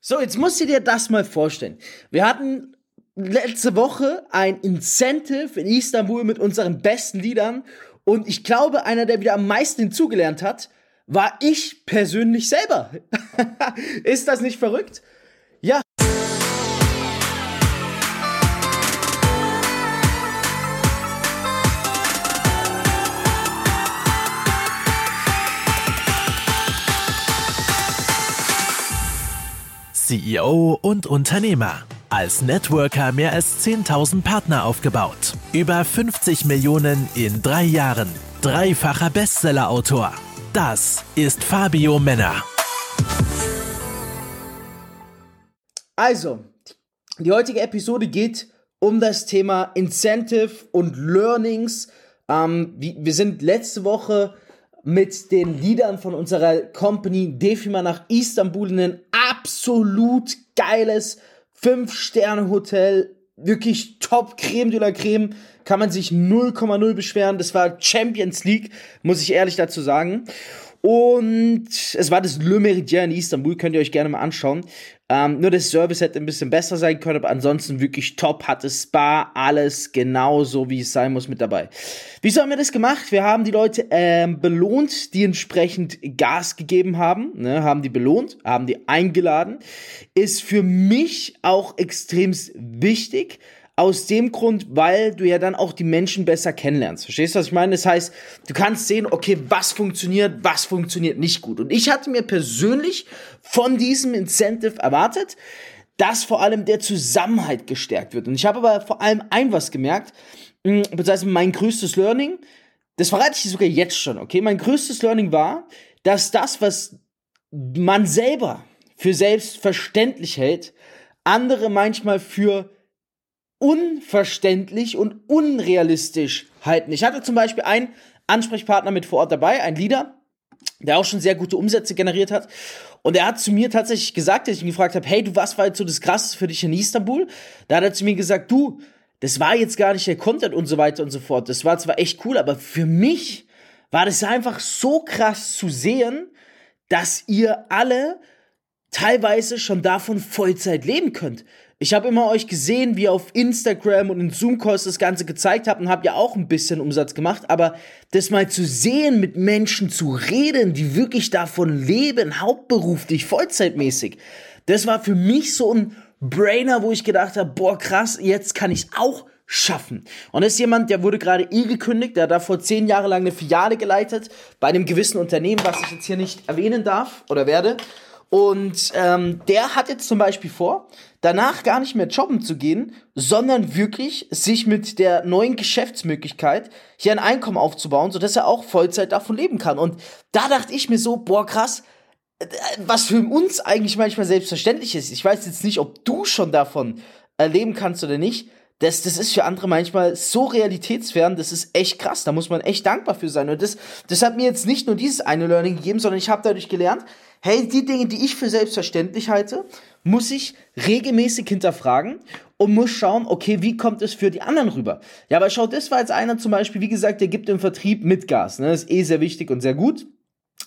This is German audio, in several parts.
So, jetzt musst du dir das mal vorstellen. Wir hatten letzte Woche ein Incentive in Istanbul mit unseren besten Liedern und ich glaube, einer, der wieder am meisten hinzugelernt hat, war ich persönlich selber. Ist das nicht verrückt? CEO und Unternehmer. Als Networker mehr als 10.000 Partner aufgebaut. Über 50 Millionen in drei Jahren. Dreifacher Bestsellerautor. Das ist Fabio Männer. Also, die heutige Episode geht um das Thema Incentive und Learnings. Ähm, wir sind letzte Woche mit den Liedern von unserer Company Defima nach Istanbul in ein absolut geiles 5-Sterne-Hotel. Wirklich top Creme de la Creme. Kann man sich 0,0 beschweren. Das war Champions League, muss ich ehrlich dazu sagen. Und es war das Le Méridien in Istanbul, könnt ihr euch gerne mal anschauen. Ähm, nur das Service hätte ein bisschen besser sein können, aber ansonsten wirklich top, hatte Spa, alles genau so, wie es sein muss mit dabei. Wieso haben wir das gemacht? Wir haben die Leute ähm, belohnt, die entsprechend Gas gegeben haben, ne, haben die belohnt, haben die eingeladen. Ist für mich auch extrem wichtig, aus dem Grund, weil du ja dann auch die Menschen besser kennenlernst. Verstehst du, was ich meine? Das heißt, du kannst sehen, okay, was funktioniert, was funktioniert nicht gut. Und ich hatte mir persönlich von diesem Incentive erwartet, dass vor allem der Zusammenhalt gestärkt wird. Und ich habe aber vor allem ein was gemerkt, hm, beziehungsweise mein größtes Learning, das verrate ich sogar jetzt schon, okay? Mein größtes Learning war, dass das, was man selber für selbstverständlich hält, andere manchmal für unverständlich und unrealistisch halten. Ich hatte zum Beispiel einen Ansprechpartner mit vor Ort dabei, ein Leader, der auch schon sehr gute Umsätze generiert hat. Und er hat zu mir tatsächlich gesagt, als ich ihn gefragt habe, hey, du, was war jetzt so das Krasseste für dich in Istanbul? Da hat er zu mir gesagt, du, das war jetzt gar nicht der Content und so weiter und so fort. Das war zwar echt cool, aber für mich war das einfach so krass zu sehen, dass ihr alle teilweise schon davon Vollzeit leben könnt. Ich habe immer euch gesehen, wie ihr auf Instagram und in Zoom-Calls das Ganze gezeigt habt und habt ja auch ein bisschen Umsatz gemacht, aber das mal zu sehen, mit Menschen zu reden, die wirklich davon leben, hauptberuflich, vollzeitmäßig, das war für mich so ein Brainer, wo ich gedacht habe, boah krass, jetzt kann ich auch schaffen. Und das ist jemand, der wurde gerade eh gekündigt, der hat da vor zehn Jahre lang eine Filiale geleitet bei einem gewissen Unternehmen, was ich jetzt hier nicht erwähnen darf oder werde. Und ähm, der hat jetzt zum Beispiel vor, danach gar nicht mehr jobben zu gehen, sondern wirklich sich mit der neuen Geschäftsmöglichkeit hier ein Einkommen aufzubauen, sodass er auch Vollzeit davon leben kann. Und da dachte ich mir so, boah, krass, äh, was für uns eigentlich manchmal selbstverständlich ist. Ich weiß jetzt nicht, ob du schon davon erleben kannst oder nicht. Das, das ist für andere manchmal so realitätsfern, das ist echt krass. Da muss man echt dankbar für sein. Und das, das hat mir jetzt nicht nur dieses eine Learning gegeben, sondern ich habe dadurch gelernt, hey, die Dinge, die ich für selbstverständlich halte, muss ich regelmäßig hinterfragen und muss schauen, okay, wie kommt es für die anderen rüber? Ja, aber schau, das war jetzt einer zum Beispiel, wie gesagt, der gibt im Vertrieb mit Gas. Ne? Das ist eh sehr wichtig und sehr gut.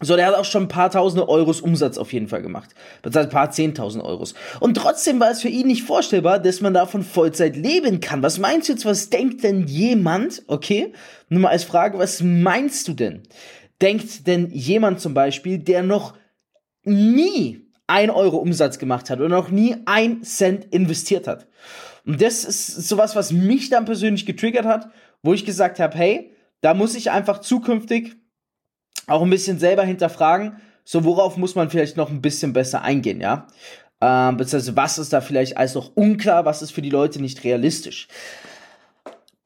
So, der hat auch schon ein paar tausende Euros Umsatz auf jeden Fall gemacht. Heißt, ein paar zehntausend Euros. Und trotzdem war es für ihn nicht vorstellbar, dass man davon Vollzeit leben kann. Was meinst du jetzt, was denkt denn jemand, okay, nur mal als Frage, was meinst du denn? Denkt denn jemand zum Beispiel, der noch nie ein Euro Umsatz gemacht hat oder noch nie ein Cent investiert hat. Und das ist sowas, was mich dann persönlich getriggert hat, wo ich gesagt habe, hey, da muss ich einfach zukünftig auch ein bisschen selber hinterfragen, so worauf muss man vielleicht noch ein bisschen besser eingehen, ja? Ähm, beziehungsweise was ist da vielleicht alles noch unklar, was ist für die Leute nicht realistisch.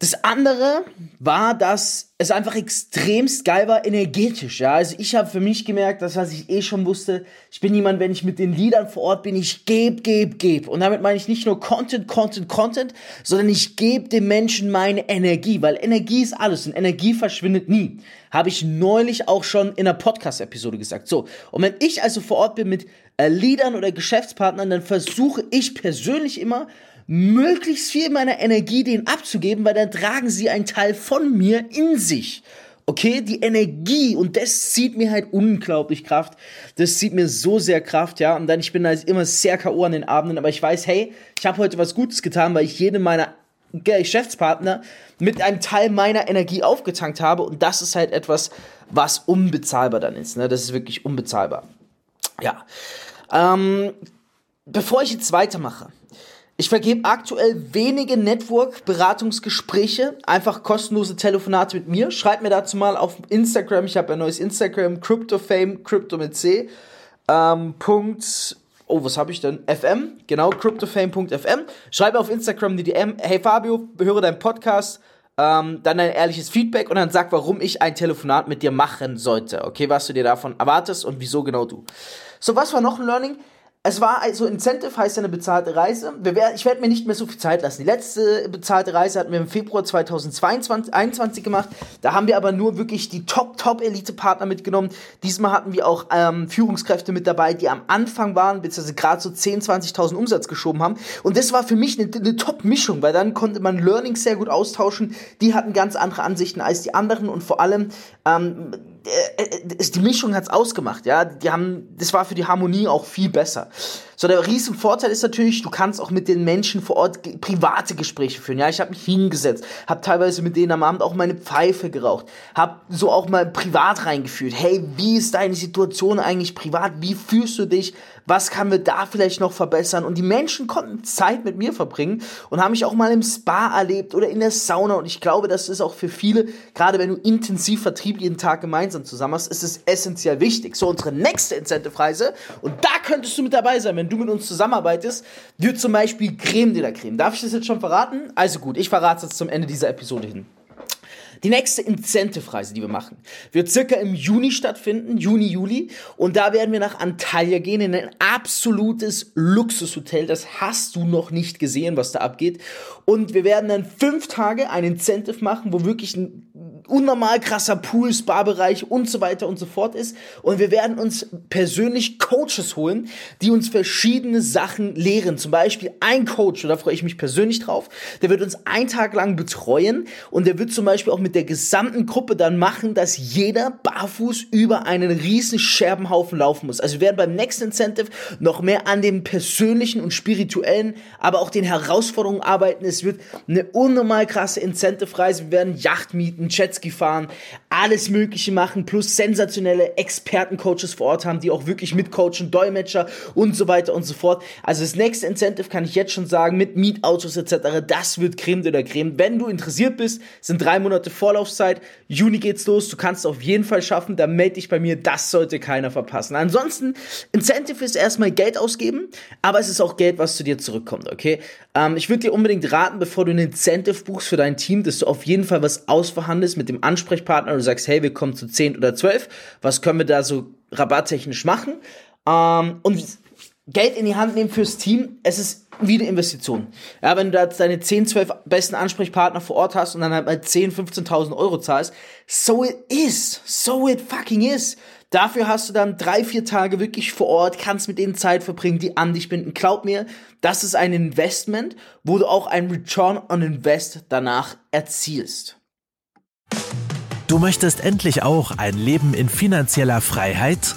Das andere war, dass es einfach extremst geil war, energetisch. Ja, also ich habe für mich gemerkt, das was ich eh schon wusste. Ich bin jemand, wenn ich mit den Liedern vor Ort bin, ich geb, geb, geb. Und damit meine ich nicht nur Content, Content, Content, sondern ich gebe dem Menschen meine Energie, weil Energie ist alles und Energie verschwindet nie. Habe ich neulich auch schon in einer Podcast-Episode gesagt. So und wenn ich also vor Ort bin mit äh, Liedern oder Geschäftspartnern, dann versuche ich persönlich immer möglichst viel meiner Energie denen abzugeben, weil dann tragen sie einen Teil von mir in sich. Okay, die Energie und das zieht mir halt unglaublich Kraft. Das zieht mir so sehr Kraft, ja. Und dann, ich bin halt immer sehr K.O. an den Abenden, aber ich weiß, hey, ich habe heute was Gutes getan, weil ich jedem meiner Geschäftspartner mit einem Teil meiner Energie aufgetankt habe. Und das ist halt etwas, was unbezahlbar dann ist. Ne? Das ist wirklich unbezahlbar. Ja. Ähm, bevor ich jetzt weitermache, ich vergebe aktuell wenige Network-Beratungsgespräche, einfach kostenlose Telefonate mit mir. Schreibt mir dazu mal auf Instagram, ich habe ein neues Instagram, CryptoFame, Crypto mit C. Ähm, Punkt, oh, was habe ich denn? FM, genau, CryptoFame.fm. Schreibe auf Instagram die DM, hey Fabio, höre deinen Podcast, ähm, dann ein ehrliches Feedback und dann sag, warum ich ein Telefonat mit dir machen sollte. Okay, was du dir davon erwartest und wieso genau du. So, was war noch ein Learning? Es war also Incentive heißt ja eine bezahlte Reise. Ich werde mir nicht mehr so viel Zeit lassen. Die letzte bezahlte Reise hatten wir im Februar 2021 gemacht. Da haben wir aber nur wirklich die Top, Top Elite-Partner mitgenommen. Diesmal hatten wir auch ähm, Führungskräfte mit dabei, die am Anfang waren, beziehungsweise gerade so 10, 20.000 Umsatz geschoben haben. Und das war für mich eine, eine Top-Mischung, weil dann konnte man Learnings sehr gut austauschen. Die hatten ganz andere Ansichten als die anderen und vor allem ähm, äh, äh, die Mischung hat's ausgemacht, ja. Die haben, das war für die Harmonie auch viel besser. So, der riesen Vorteil ist natürlich, du kannst auch mit den Menschen vor Ort private Gespräche führen. Ja, ich habe mich hingesetzt, habe teilweise mit denen am Abend auch meine Pfeife geraucht, habe so auch mal privat reingeführt. Hey, wie ist deine Situation eigentlich privat? Wie fühlst du dich? Was kann wir da vielleicht noch verbessern? Und die Menschen konnten Zeit mit mir verbringen und haben mich auch mal im Spa erlebt oder in der Sauna. Und ich glaube, das ist auch für viele, gerade wenn du intensiv Vertrieb jeden Tag gemeinsam zusammen hast, ist es essentiell wichtig. So, unsere nächste Incentive-Reise, und da könntest du mit dabei sein, wenn du mit uns zusammenarbeitest, wird zum Beispiel Creme de la Creme. Darf ich das jetzt schon verraten? Also gut, ich verrate es jetzt zum Ende dieser Episode hin. Die nächste Incentive-Reise, die wir machen, wird circa im Juni stattfinden, Juni, Juli. Und da werden wir nach Antalya gehen, in ein absolutes Luxushotel. Das hast du noch nicht gesehen, was da abgeht. Und wir werden dann fünf Tage ein Incentive machen, wo wirklich ein unnormal krasser Pool, Spa-Bereich und so weiter und so fort ist. Und wir werden uns persönlich Coaches holen, die uns verschiedene Sachen lehren. Zum Beispiel ein Coach, und da freue ich mich persönlich drauf, der wird uns einen Tag lang betreuen und der wird zum Beispiel auch mit der gesamten Gruppe dann machen, dass jeder barfuß über einen riesen Scherbenhaufen laufen muss. Also wir werden beim Next Incentive noch mehr an dem persönlichen und spirituellen, aber auch den Herausforderungen arbeiten. Es wird eine unnormal krasse Incentive-Reise. Wir werden Yacht mieten, Jetski fahren, alles Mögliche machen, plus sensationelle Expertencoaches vor Ort haben, die auch wirklich mitcoachen, Dolmetscher und so weiter und so fort. Also das nächste Incentive kann ich jetzt schon sagen, mit Mietautos etc., das wird Creme de la Creme. Wenn du interessiert bist, sind drei Monate Vorlaufzeit, Juni geht's los, du kannst es auf jeden Fall schaffen, dann melde dich bei mir, das sollte keiner verpassen. Ansonsten, Incentive ist erstmal Geld ausgeben, aber es ist auch Geld, was zu dir zurückkommt, okay? Ähm, ich würde dir unbedingt raten, bevor du ein Incentive buchst für dein Team, dass du auf jeden Fall was ausverhandelst mit dem Ansprechpartner und sagst, hey, wir kommen zu 10 oder 12, was können wir da so rabatttechnisch machen? Ähm, und Geld in die Hand nehmen fürs Team, es ist wie eine Investition. Ja, wenn du da deine 10, 12 besten Ansprechpartner vor Ort hast und dann halt mal 10, 15.000 Euro zahlst, so it is. So it fucking is. Dafür hast du dann drei, vier Tage wirklich vor Ort, kannst mit denen Zeit verbringen, die an dich binden. Glaub mir, das ist ein Investment, wo du auch ein Return on Invest danach erzielst. Du möchtest endlich auch ein Leben in finanzieller Freiheit?